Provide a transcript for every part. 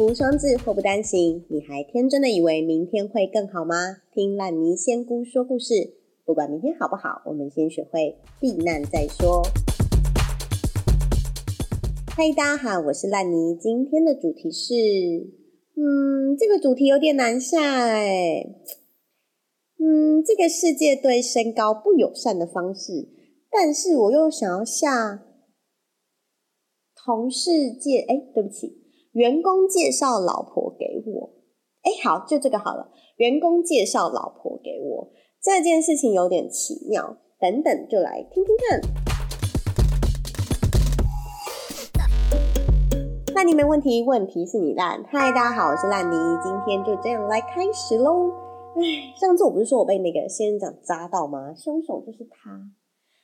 无双至，祸不单行。你还天真的以为明天会更好吗？听烂泥仙姑说故事，不管明天好不好，我们先学会避难再说。嗨，大家好，我是烂泥。今天的主题是，嗯，这个主题有点难下哎。嗯，这个世界对身高不友善的方式，但是我又想要下同世界，哎，对不起，员工介绍老婆给我，哎，好，就这个好了。员工介绍老婆给我这件事情有点奇妙，等等就来听听看。那你没问题，问题是你烂。嗨，大家好，我是烂泥，今天就这样来开始喽。唉，上次我不是说我被那个仙人掌扎到吗？凶手就是他，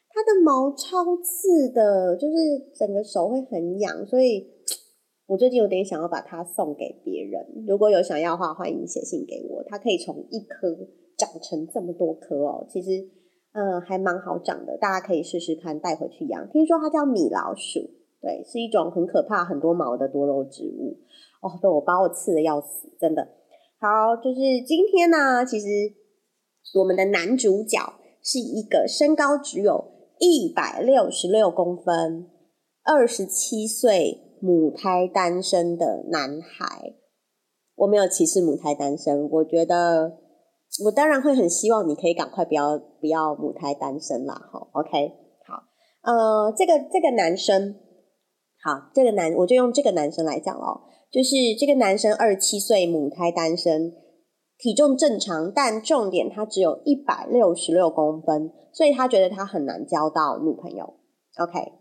他的毛超刺的，就是整个手会很痒，所以我最近有点想要把它送给别人。如果有想要的话，欢迎写信给我。它可以从一颗长成这么多颗哦，其实嗯还蛮好长的，大家可以试试看带回去养。听说它叫米老鼠，对，是一种很可怕、很多毛的多肉植物。哦，被我把我刺的要死，真的。好，就是今天呢，其实我们的男主角是一个身高只有一百六十六公分、二十七岁母胎单身的男孩。我没有歧视母胎单身，我觉得我当然会很希望你可以赶快不要不要母胎单身啦。哈，OK，好，呃，这个这个男生，好，这个男我就用这个男生来讲哦。就是这个男生二十七岁，母胎单身，体重正常，但重点他只有一百六十六公分，所以他觉得他很难交到女朋友。OK，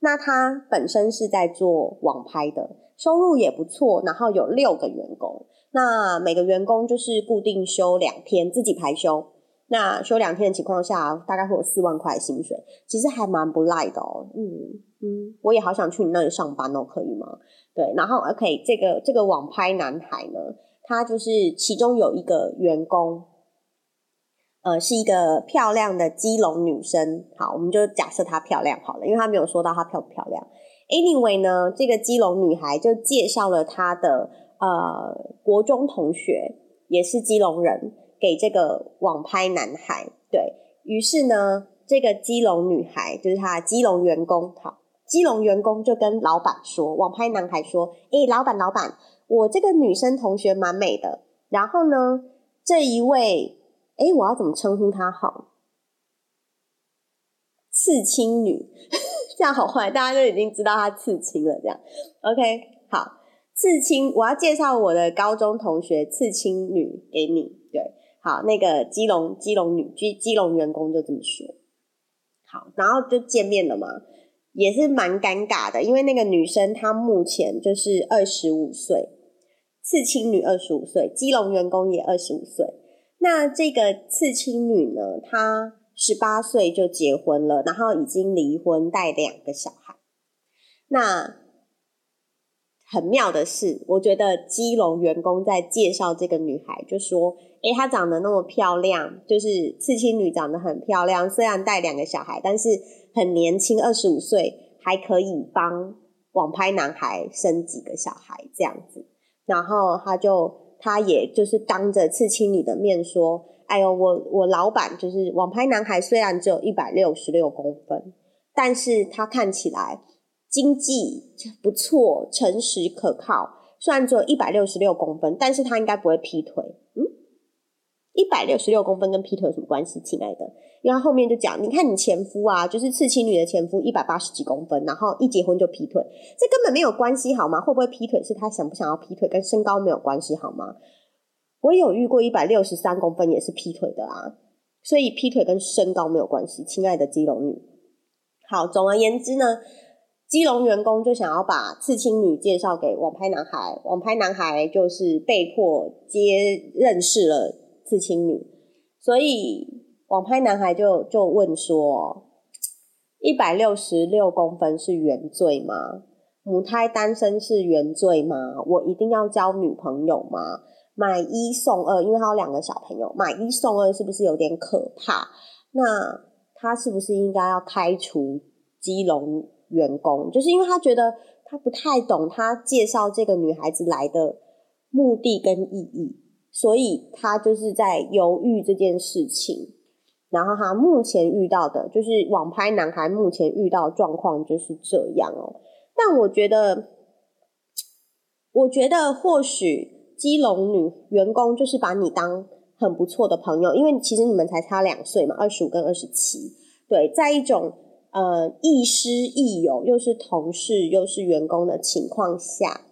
那他本身是在做网拍的，收入也不错，然后有六个员工，那每个员工就是固定休两天，自己排休。那休两天的情况下，大概会有四万块薪水，其实还蛮不赖的哦。嗯嗯，我也好想去你那里上班哦，可以吗？对，然后 OK，这个这个网拍男孩呢，他就是其中有一个员工，呃，是一个漂亮的基隆女生。好，我们就假设她漂亮好了，因为她没有说到她漂不漂亮。Anyway 呢，这个基隆女孩就介绍了她的呃国中同学，也是基隆人，给这个网拍男孩。对于是呢，这个基隆女孩就是她基隆员工，好。基隆员工就跟老板说：“网拍男孩说，诶，老板，老板，我这个女生同学蛮美的。然后呢，这一位，诶，我要怎么称呼她好？刺青女，这样好坏，大家都已经知道她刺青了。这样，OK，好，刺青，我要介绍我的高中同学刺青女给你。对，好，那个基隆基隆女基基隆员工就这么说。好，然后就见面了嘛。”也是蛮尴尬的，因为那个女生她目前就是二十五岁，刺青女二十五岁，基隆员工也二十五岁。那这个刺青女呢，她十八岁就结婚了，然后已经离婚，带两个小孩。那很妙的是，我觉得基隆员工在介绍这个女孩，就说：“诶，她长得那么漂亮，就是刺青女长得很漂亮，虽然带两个小孩，但是。”很年轻，二十五岁，还可以帮网拍男孩生几个小孩这样子。然后他就，他也就是当着刺青女的面说：“哎呦，我我老板就是网拍男孩，虽然只有一百六十六公分，但是他看起来经济不错，诚实可靠。虽然只有一百六十六公分，但是他应该不会劈腿。”嗯一百六十六公分跟劈腿有什么关系，亲爱的？因为后面就讲，你看你前夫啊，就是刺青女的前夫，一百八十几公分，然后一结婚就劈腿，这根本没有关系，好吗？会不会劈腿是他想不想要劈腿，跟身高没有关系，好吗？我有遇过一百六十三公分也是劈腿的啊，所以劈腿跟身高没有关系，亲爱的基隆女。好，总而言之呢，基隆员工就想要把刺青女介绍给网拍男孩，网拍男孩就是被迫接认识了。刺青女，所以网拍男孩就就问说：一百六十六公分是原罪吗？母胎单身是原罪吗？我一定要交女朋友吗？买一送二，因为他有两个小朋友，买一送二是不是有点可怕？那他是不是应该要开除基隆员工？就是因为他觉得他不太懂他介绍这个女孩子来的目的跟意义，所以他就是在犹豫这件事情。然后他目前遇到的就是网拍男孩目前遇到状况就是这样哦。但我觉得，我觉得或许基隆女员工就是把你当很不错的朋友，因为其实你们才差两岁嘛，二十五跟二十七。对，在一种呃亦师亦友，又是同事又是员工的情况下，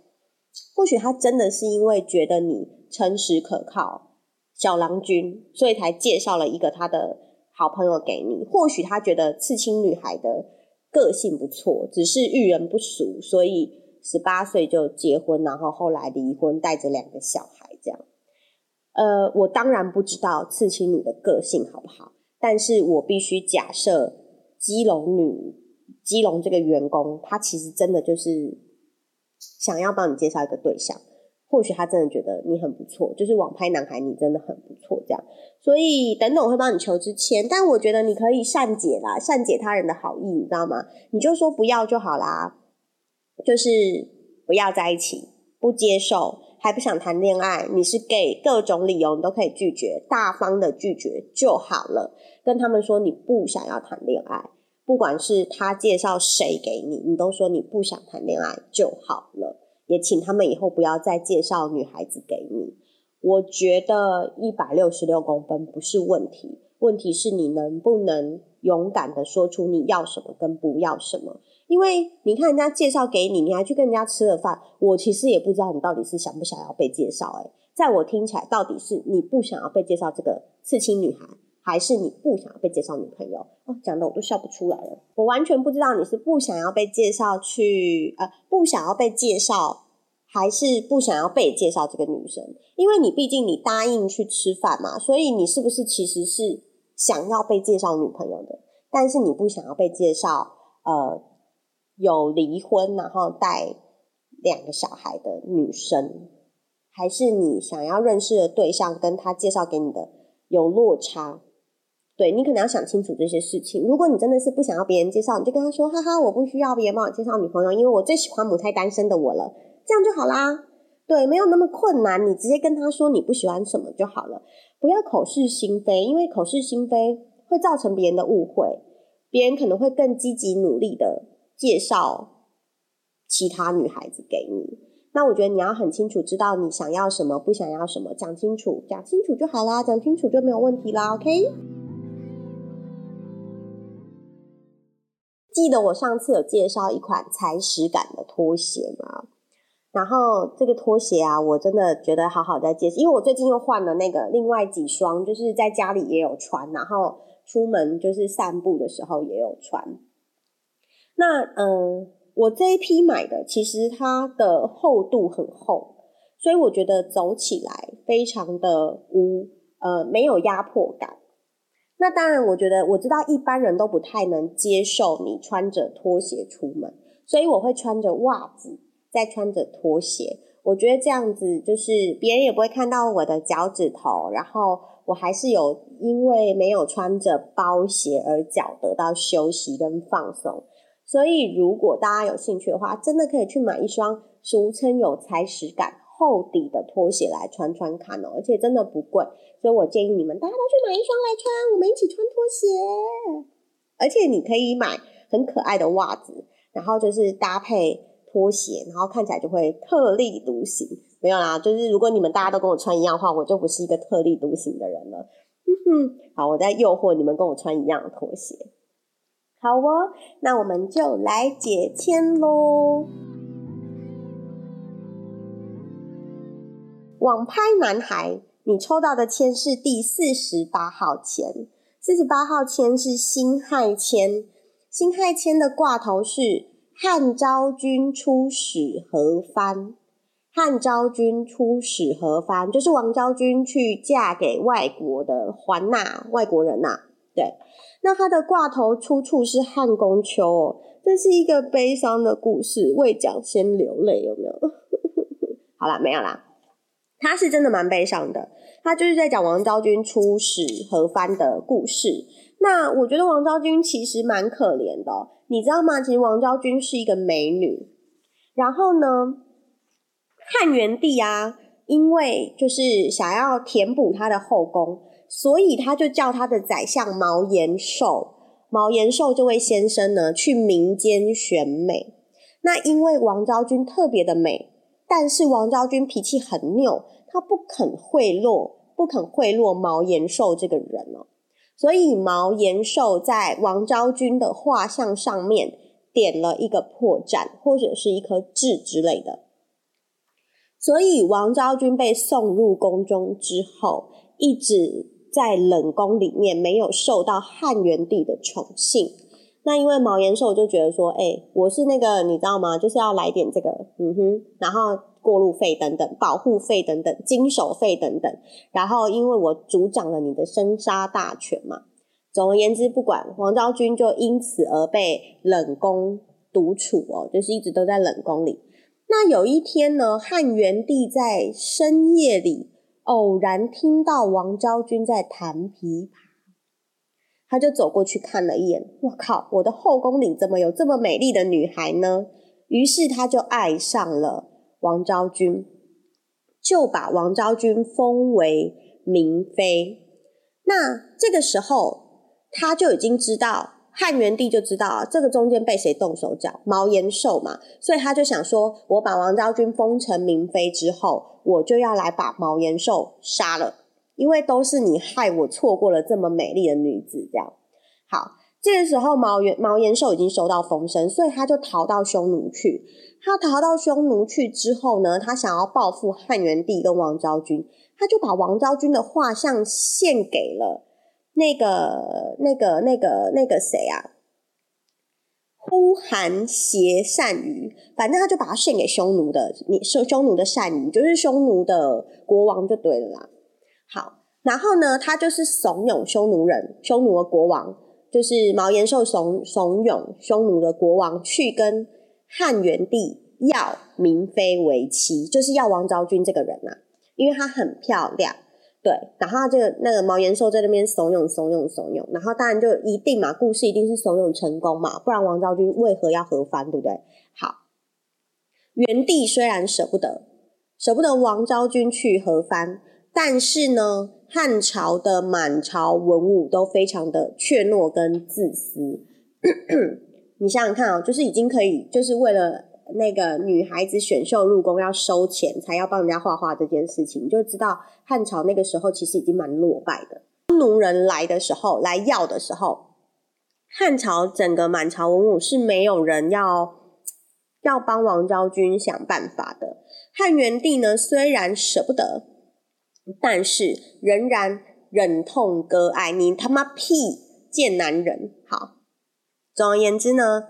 或许他真的是因为觉得你诚实可靠，小郎君，所以才介绍了一个他的好朋友给你。或许他觉得刺青女孩的。个性不错，只是遇人不淑，所以十八岁就结婚，然后后来离婚，带着两个小孩这样。呃，我当然不知道刺青女的个性好不好，但是我必须假设基隆女基隆这个员工，他其实真的就是想要帮你介绍一个对象。或许他真的觉得你很不错，就是网拍男孩，你真的很不错，这样。所以等等我会帮你求支签，但我觉得你可以善解啦，善解他人的好意，你知道吗？你就说不要就好啦，就是不要在一起，不接受，还不想谈恋爱，你是 gay，各种理由你都可以拒绝，大方的拒绝就好了。跟他们说你不想要谈恋爱，不管是他介绍谁给你，你都说你不想谈恋爱就好了。也请他们以后不要再介绍女孩子给你。我觉得一百六十六公分不是问题，问题是你能不能勇敢的说出你要什么跟不要什么。因为你看人家介绍给你，你还去跟人家吃了饭，我其实也不知道你到底是想不想要被介绍。诶在我听起来，到底是你不想要被介绍这个刺青女孩。还是你不想要被介绍女朋友哦？讲的我都笑不出来了。我完全不知道你是不想要被介绍去呃，不想要被介绍，还是不想要被介绍这个女生？因为你毕竟你答应去吃饭嘛，所以你是不是其实是想要被介绍女朋友的？但是你不想要被介绍呃有离婚然后带两个小孩的女生，还是你想要认识的对象跟他介绍给你的有落差？对你可能要想清楚这些事情。如果你真的是不想要别人介绍，你就跟他说：“哈哈，我不需要别人帮我介绍女朋友，因为我最喜欢母胎单身的我了。”这样就好啦。对，没有那么困难，你直接跟他说你不喜欢什么就好了，不要口是心非，因为口是心非会造成别人的误会，别人可能会更积极努力的介绍其他女孩子给你。那我觉得你要很清楚知道你想要什么，不想要什么，讲清楚，讲清楚就好啦，讲清楚就没有问题啦。OK。记得我上次有介绍一款踩屎感的拖鞋吗？然后这个拖鞋啊，我真的觉得好好在介绍，因为我最近又换了那个另外几双，就是在家里也有穿，然后出门就是散步的时候也有穿。那嗯，我这一批买的其实它的厚度很厚，所以我觉得走起来非常的无呃没有压迫感。那当然，我觉得我知道一般人都不太能接受你穿着拖鞋出门，所以我会穿着袜子，再穿着拖鞋。我觉得这样子就是别人也不会看到我的脚趾头，然后我还是有因为没有穿着包鞋而脚得到休息跟放松。所以如果大家有兴趣的话，真的可以去买一双俗称有踩屎感。厚底的拖鞋来穿穿看哦，而且真的不贵，所以我建议你们大家都去买一双来穿，我们一起穿拖鞋。而且你可以买很可爱的袜子，然后就是搭配拖鞋，然后看起来就会特立独行。没有啦，就是如果你们大家都跟我穿一样的话，我就不是一个特立独行的人了。哼哼，好，我在诱惑你们跟我穿一样的拖鞋。好哦，那我们就来解签喽。网拍男孩，你抽到的签是第四十八号签。四十八号签是辛亥签，辛亥签的挂头是汉昭君出使何藩。汉昭君出使何藩，就是王昭君去嫁给外国的还纳外国人呐。对，那他的挂头出处是汉宫秋哦，这是一个悲伤的故事，未讲先流泪，有没有？好了，没有啦。他是真的蛮悲伤的，他就是在讲王昭君出使何藩的故事。那我觉得王昭君其实蛮可怜的，你知道吗？其实王昭君是一个美女，然后呢，汉元帝啊，因为就是想要填补他的后宫，所以他就叫他的宰相毛延寿，毛延寿这位先生呢，去民间选美。那因为王昭君特别的美，但是王昭君脾气很拗，她不肯贿赂，不肯贿赂毛延寿这个人哦。所以毛延寿在王昭君的画像上面点了一个破绽，或者是一颗痣之类的。所以王昭君被送入宫中之后，一直在冷宫里面，没有受到汉元帝的宠幸。那因为毛延寿就觉得说，哎，我是那个你知道吗？就是要来点这个，嗯哼，然后。过路费等等，保护费等等，经手费等等。然后，因为我主掌了你的生杀大权嘛。总而言之，不管王昭君就因此而被冷宫独处哦，就是一直都在冷宫里。那有一天呢，汉元帝在深夜里偶然听到王昭君在弹琵琶，他就走过去看了一眼。我靠，我的后宫里怎么有这么美丽的女孩呢？于是他就爱上了。王昭君就把王昭君封为明妃。那这个时候，他就已经知道汉元帝就知道这个中间被谁动手脚，毛延寿嘛。所以他就想说，我把王昭君封成明妃之后，我就要来把毛延寿杀了，因为都是你害我错过了这么美丽的女子。这样好，这个时候毛延毛延寿已经收到风声，所以他就逃到匈奴去。他逃到匈奴去之后呢，他想要报复汉元帝跟王昭君，他就把王昭君的画像献给了那个、那个、那个、那个谁啊？呼韩邪单于，反正他就把他献给匈奴的，你匈匈奴的单于，就是匈奴的国王就对了啦。好，然后呢，他就是怂恿匈奴人，匈奴的国王就是毛延寿怂怂恿匈奴的国王去跟。汉元帝要明妃为妻，就是要王昭君这个人呐，因为她很漂亮，对。然后这个那个毛延寿在那边怂恿、怂恿、怂恿，然后当然就一定嘛，故事一定是怂恿成功嘛，不然王昭君为何要和番，对不对？好，元帝虽然舍不得，舍不得王昭君去和番，但是呢，汉朝的满朝文武都非常的怯懦跟自私。你想想看啊，就是已经可以，就是为了那个女孩子选秀入宫要收钱，才要帮人家画画这件事情，你就知道汉朝那个时候其实已经蛮落败的。奴人来的时候，来要的时候，汉朝整个满朝文武是没有人要要帮王昭君想办法的。汉元帝呢，虽然舍不得，但是仍然忍痛割爱。你他妈屁贱男人！好。总而言之呢，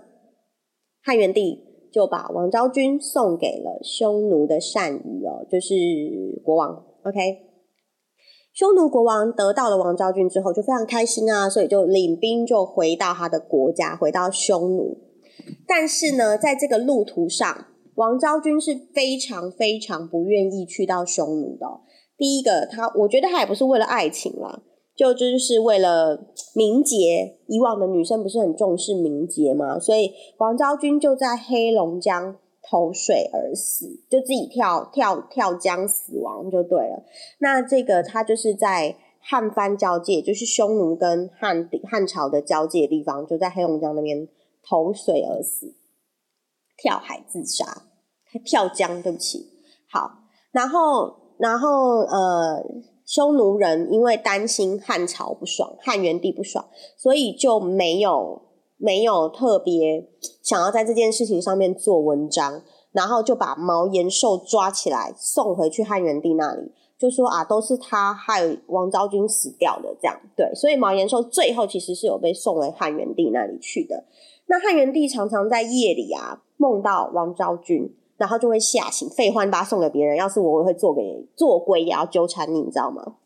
汉元帝就把王昭君送给了匈奴的单于哦，就是国王。OK，匈奴国王得到了王昭君之后就非常开心啊，所以就领兵就回到他的国家，回到匈奴。但是呢，在这个路途上，王昭君是非常非常不愿意去到匈奴的。第一个，他我觉得他也不是为了爱情啦。就就是为了名节，以往的女生不是很重视名节嘛，所以王昭君就在黑龙江投水而死，就自己跳跳跳江死亡就对了。那这个他就是在汉番交界，就是匈奴跟汉汉朝的交界地方，就在黑龙江那边投水而死，跳海自杀，跳江，对不起。好，然后然后呃。匈奴人因为担心汉朝不爽，汉元帝不爽，所以就没有没有特别想要在这件事情上面做文章，然后就把毛延寿抓起来送回去汉元帝那里，就说啊，都是他害王昭君死掉的，这样对，所以毛延寿最后其实是有被送回汉元帝那里去的。那汉元帝常常在夜里啊梦到王昭君。然后就会吓醒，废话，把它送给别人。要是我，我会做给做鬼也要纠缠你，你知道吗？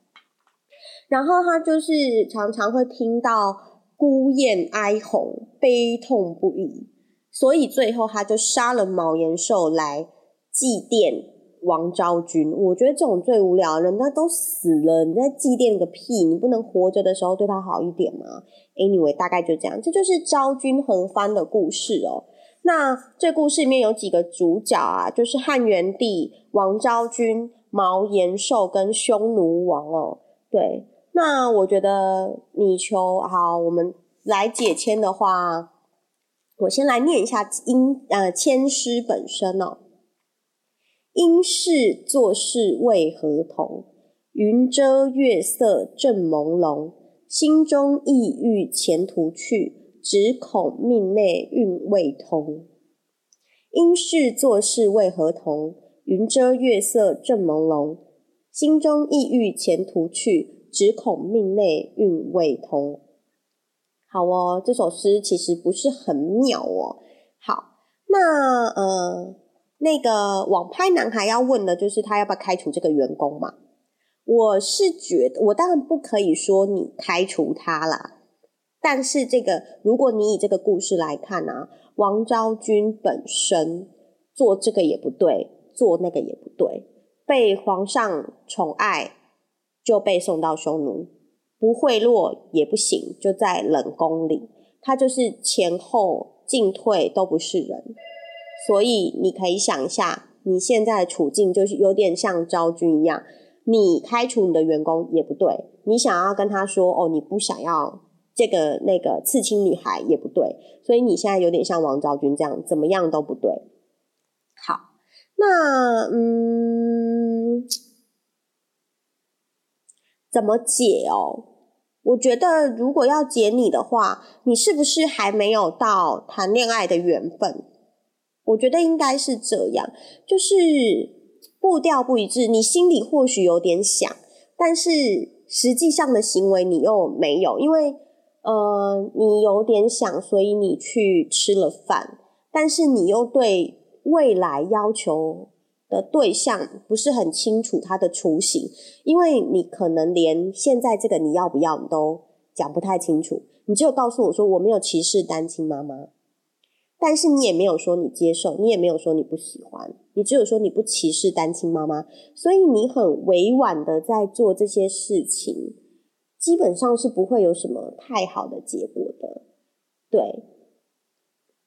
然后他就是常常会听到孤雁哀鸿，悲痛不已，所以最后他就杀了毛延寿来祭奠王昭君。我觉得这种最无聊，人家都死了，你在祭奠个屁！你不能活着的时候对他好一点吗？Anyway，大概就这样，这就是昭君和番的故事哦。那这故事里面有几个主角啊，就是汉元帝、王昭君、毛延寿跟匈奴王哦。对，那我觉得你求好，我们来解签的话，我先来念一下音呃签诗本身哦。因事做事为何同？云遮月色正朦胧，心中意欲前途去。只恐命内运未通，因事做事为何同？云遮月色正朦胧，心中意欲前途去。只恐命内运未通。好哦，这首诗其实不是很妙哦。好，那呃，那个网拍男孩要问的就是他要不要开除这个员工嘛？我是觉得，我当然不可以说你开除他啦。但是这个，如果你以这个故事来看啊，王昭君本身做这个也不对，做那个也不对，被皇上宠爱就被送到匈奴，不贿赂也不行，就在冷宫里，他就是前后进退都不是人，所以你可以想一下，你现在的处境就是有点像昭君一样，你开除你的员工也不对，你想要跟他说哦，你不想要。这个那个刺青女孩也不对，所以你现在有点像王昭君这样，怎么样都不对。好，那嗯，怎么解哦？我觉得如果要解你的话，你是不是还没有到谈恋爱的缘分？我觉得应该是这样，就是步调不一致，你心里或许有点想，但是实际上的行为你又没有，因为。呃，你有点想，所以你去吃了饭，但是你又对未来要求的对象不是很清楚他的雏形，因为你可能连现在这个你要不要你都讲不太清楚，你只有告诉我说我没有歧视单亲妈妈，但是你也没有说你接受，你也没有说你不喜欢，你只有说你不歧视单亲妈妈，所以你很委婉的在做这些事情。基本上是不会有什么太好的结果的，对。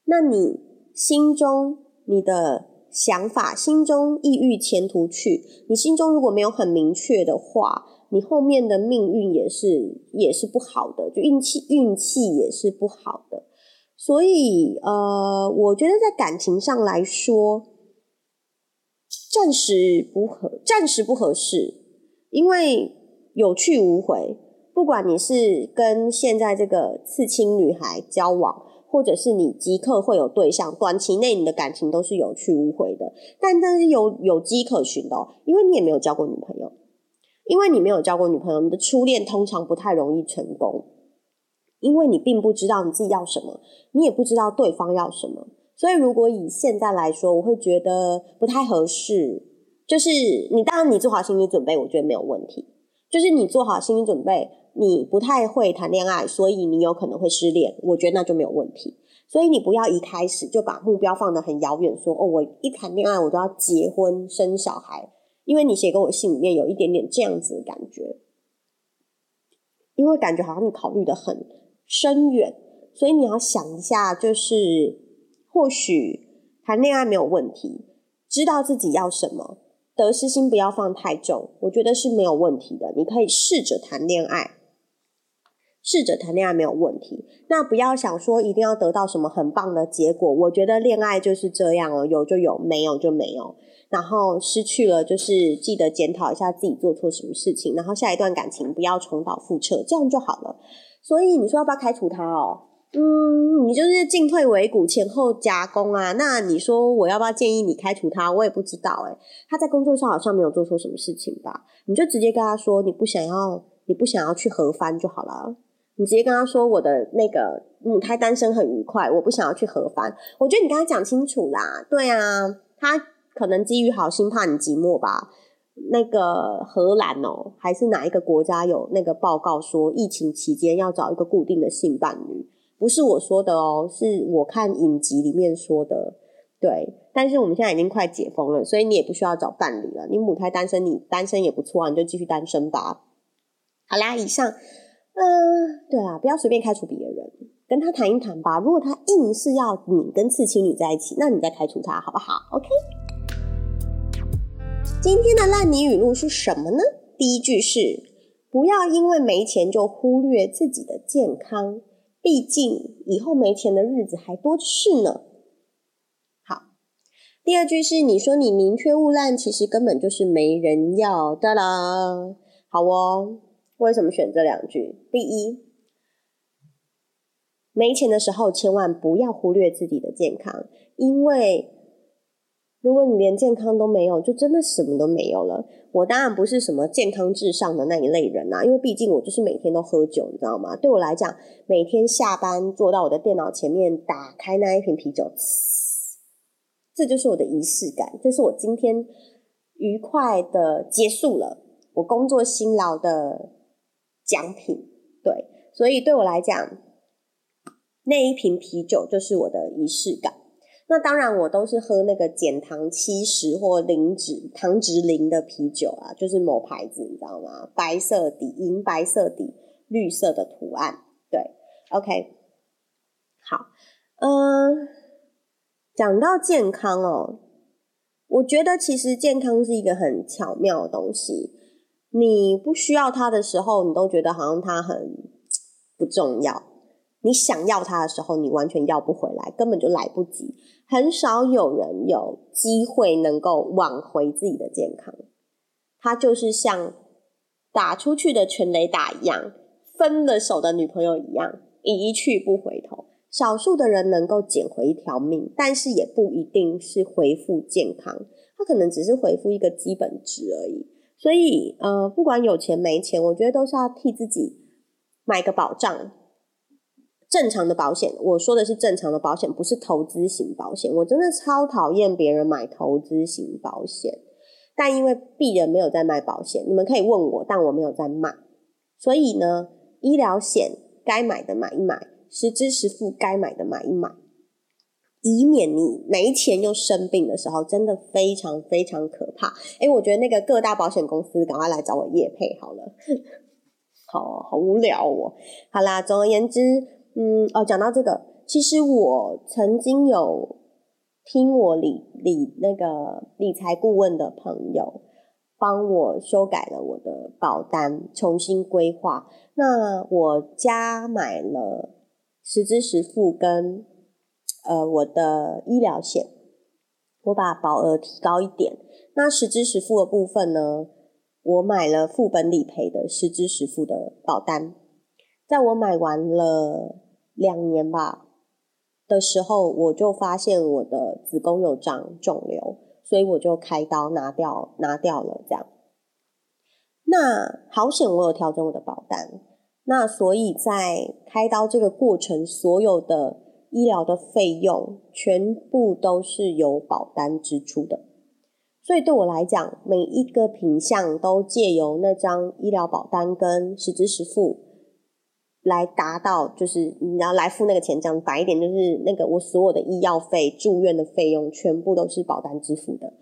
那你心中你的想法，心中意欲前途去，你心中如果没有很明确的话，你后面的命运也是也是不好的，就运气运气也是不好的。所以呃，我觉得在感情上来说，暂时不合，暂时不合适，因为有去无回。不管你是跟现在这个刺青女孩交往，或者是你即刻会有对象，短期内你的感情都是有去无回的。但但是有有迹可循的，因为你也没有交过女朋友，因为你没有交过女朋友，你的初恋通常不太容易成功，因为你并不知道你自己要什么，你也不知道对方要什么。所以如果以现在来说，我会觉得不太合适。就是你当然你做好心理准备，我觉得没有问题。就是你做好心理准备。你不太会谈恋爱，所以你有可能会失恋。我觉得那就没有问题。所以你不要一开始就把目标放得很遥远，说哦，我一谈恋爱我都要结婚生小孩。因为你写给我信里面有一点点这样子的感觉，因为感觉好像你考虑的很深远，所以你要想一下，就是或许谈恋爱没有问题，知道自己要什么，得失心不要放太重，我觉得是没有问题的。你可以试着谈恋爱。试着谈恋爱没有问题，那不要想说一定要得到什么很棒的结果。我觉得恋爱就是这样哦，有就有，没有就没有。然后失去了，就是记得检讨一下自己做错什么事情，然后下一段感情不要重蹈覆辙，这样就好了。所以你说要不要开除他哦？嗯，你就是进退维谷，前后夹攻啊。那你说我要不要建议你开除他？我也不知道诶他在工作上好像没有做错什么事情吧？你就直接跟他说你不想要，你不想要去合翻就好了。你直接跟他说我的那个母胎单身很愉快，我不想要去合翻。我觉得你跟他讲清楚啦，对啊，他可能基于好心怕你寂寞吧。那个荷兰哦，还是哪一个国家有那个报告说疫情期间要找一个固定的性伴侣？不是我说的哦，是我看影集里面说的。对，但是我们现在已经快解封了，所以你也不需要找伴侣了。你母胎单身，你单身也不错啊，你就继续单身吧。好啦，以上。嗯，对啊，不要随便开除别人，跟他谈一谈吧。如果他硬是要你跟刺青女在一起，那你再开除他好不好？OK。今天的烂泥语录是什么呢？第一句是不要因为没钱就忽略自己的健康，毕竟以后没钱的日子还多着是呢。好，第二句是你说你宁缺毋滥，其实根本就是没人要。哒啦，好哦。为什么选这两句？第一，没钱的时候千万不要忽略自己的健康，因为如果你连健康都没有，就真的什么都没有了。我当然不是什么健康至上的那一类人呐，因为毕竟我就是每天都喝酒，你知道吗？对我来讲，每天下班坐到我的电脑前面，打开那一瓶啤酒，这就是我的仪式感，这是我今天愉快的结束了，我工作辛劳的。奖品，对，所以对我来讲，那一瓶啤酒就是我的仪式感。那当然，我都是喝那个减糖七十或零脂、糖值零的啤酒啊，就是某牌子，你知道吗？白色底、银白色底、绿色的图案。对，OK，好，嗯，讲到健康哦，我觉得其实健康是一个很巧妙的东西。你不需要它的时候，你都觉得好像它很不重要；你想要它的时候，你完全要不回来，根本就来不及。很少有人有机会能够挽回自己的健康，它就是像打出去的全雷打一样，分了手的女朋友一样，一去不回头。少数的人能够捡回一条命，但是也不一定是恢复健康，他可能只是恢复一个基本值而已。所以，呃，不管有钱没钱，我觉得都是要替自己买个保障。正常的保险，我说的是正常的保险，不是投资型保险。我真的超讨厌别人买投资型保险，但因为鄙人没有在卖保险，你们可以问我，但我没有在卖。所以呢，医疗险该买的买一买，实支实付该买的买一买。以免你没钱又生病的时候，真的非常非常可怕。哎，我觉得那个各大保险公司赶快来找我叶配好了，好好无聊哦。好啦，总而言之，嗯，哦，讲到这个，其实我曾经有听我理理那个理财顾问的朋友帮我修改了我的保单，重新规划。那我家买了实支实付跟。呃，我的医疗险，我把保额提高一点。那实支实付的部分呢？我买了副本理赔的实支实付的保单。在我买完了两年吧的时候，我就发现我的子宫有长肿瘤，所以我就开刀拿掉拿掉了。这样，那好险我有调整我的保单。那所以在开刀这个过程，所有的。医疗的费用全部都是由保单支出的，所以对我来讲，每一个品项都借由那张医疗保单跟实支实付来达到，就是你要来付那个钱，这样白一点就是那个我所有的医药费、住院的费用全部都是保单支付的。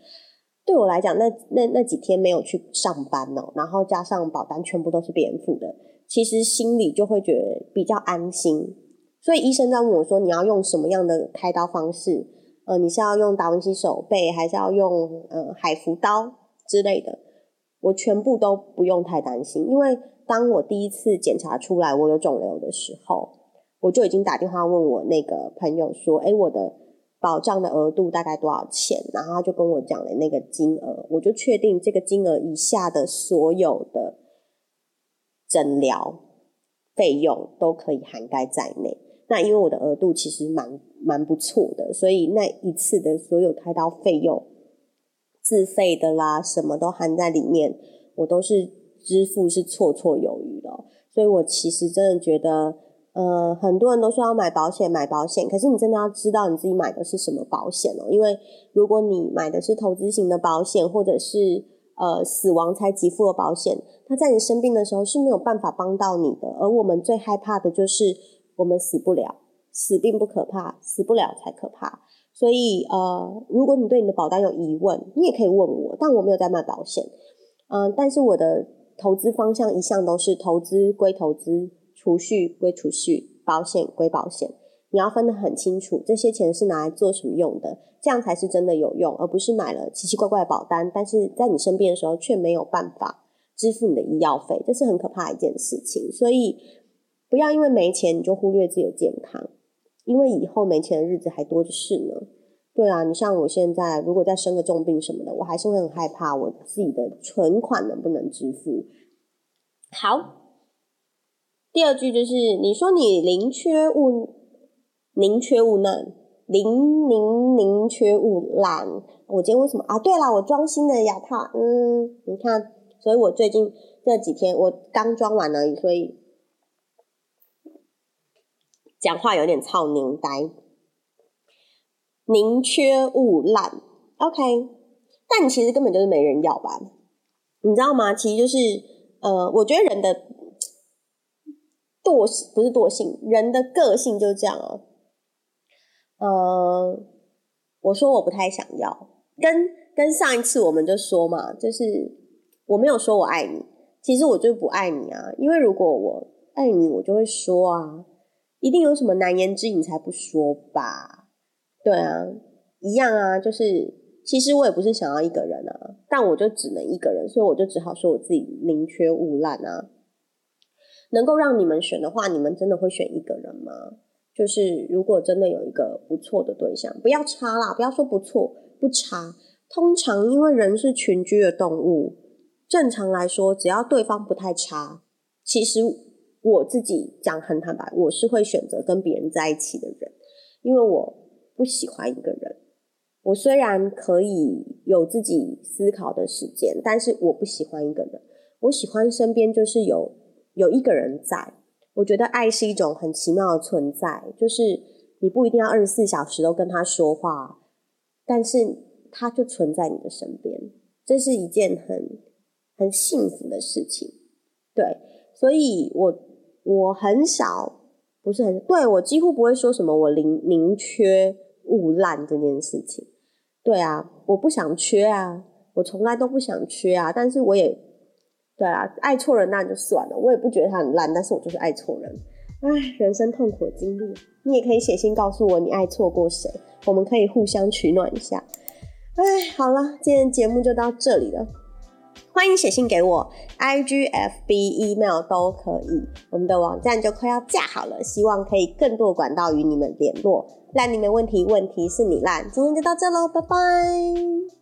对我来讲，那那那几天没有去上班呢，然后加上保单全部都是别人付的，其实心里就会觉得比较安心。所以医生在问我说：“你要用什么样的开刀方式？呃，你是要用达文西手背，还是要用呃海扶刀之类的？我全部都不用太担心，因为当我第一次检查出来我有肿瘤的时候，我就已经打电话问我那个朋友说：‘哎，我的保障的额度大概多少钱？’然后他就跟我讲了那个金额，我就确定这个金额以下的所有的诊疗费用都可以涵盖在内。”那因为我的额度其实蛮蛮不错的，所以那一次的所有开刀费用自费的啦，什么都含在里面，我都是支付是绰绰有余的。所以我其实真的觉得，呃，很多人都说要买保险，买保险，可是你真的要知道你自己买的是什么保险哦。因为如果你买的是投资型的保险，或者是呃死亡才给付的保险，它在你生病的时候是没有办法帮到你的。而我们最害怕的就是。我们死不了，死并不可怕，死不了才可怕。所以，呃，如果你对你的保单有疑问，你也可以问我。但我没有在卖保险，嗯，但是我的投资方向一向都是投资归投资，储蓄归储蓄，保险归保险，你要分得很清楚，这些钱是拿来做什么用的，这样才是真的有用，而不是买了奇奇怪怪的保单，但是在你身边的时候却没有办法支付你的医药费，这是很可怕的一件事情。所以不要因为没钱你就忽略自己的健康，因为以后没钱的日子还多着是呢。对啊，你像我现在如果再生个重病什么的，我还是会很害怕我自己的存款能不能支付。好，第二句就是你说你宁缺毋宁缺毋滥，宁宁宁缺毋滥。我今天为什么啊？对了，我装新的牙套，嗯，你看，所以我最近这几天我刚装完而已，所以讲话有点操拧呆。宁缺毋滥，OK，但其实根本就是没人要吧？你知道吗？其实就是，呃，我觉得人的惰性不是惰性，人的个性就是这样啊。呃，我说我不太想要，跟跟上一次我们就说嘛，就是我没有说我爱你，其实我就不爱你啊，因为如果我爱你，我就会说啊，一定有什么难言之隐才不说吧。对啊，一样啊，就是其实我也不是想要一个人啊，但我就只能一个人，所以我就只好说我自己宁缺毋滥啊。能够让你们选的话，你们真的会选一个人吗？就是如果真的有一个不错的对象，不要差啦，不要说不错不差。通常因为人是群居的动物，正常来说，只要对方不太差，其实我自己讲很坦白，我是会选择跟别人在一起的人，因为我。不喜欢一个人，我虽然可以有自己思考的时间，但是我不喜欢一个人。我喜欢身边就是有有一个人在。我觉得爱是一种很奇妙的存在，就是你不一定要二十四小时都跟他说话，但是他就存在你的身边，这是一件很很幸福的事情。对，所以我我很少。不是很对我几乎不会说什么我宁宁缺毋滥这件事情，对啊，我不想缺啊，我从来都不想缺啊，但是我也对啊，爱错人那就算了，我也不觉得他很烂，但是我就是爱错人，唉，人生痛苦的经历，你也可以写信告诉我你爱错过谁，我们可以互相取暖一下，唉，好了，今天节目就到这里了。欢迎写信给我，I G F B email 都可以。我们的网站就快要架好了，希望可以更多管道与你们联络。烂你没问题，问题是你烂。今天就到这喽，拜拜。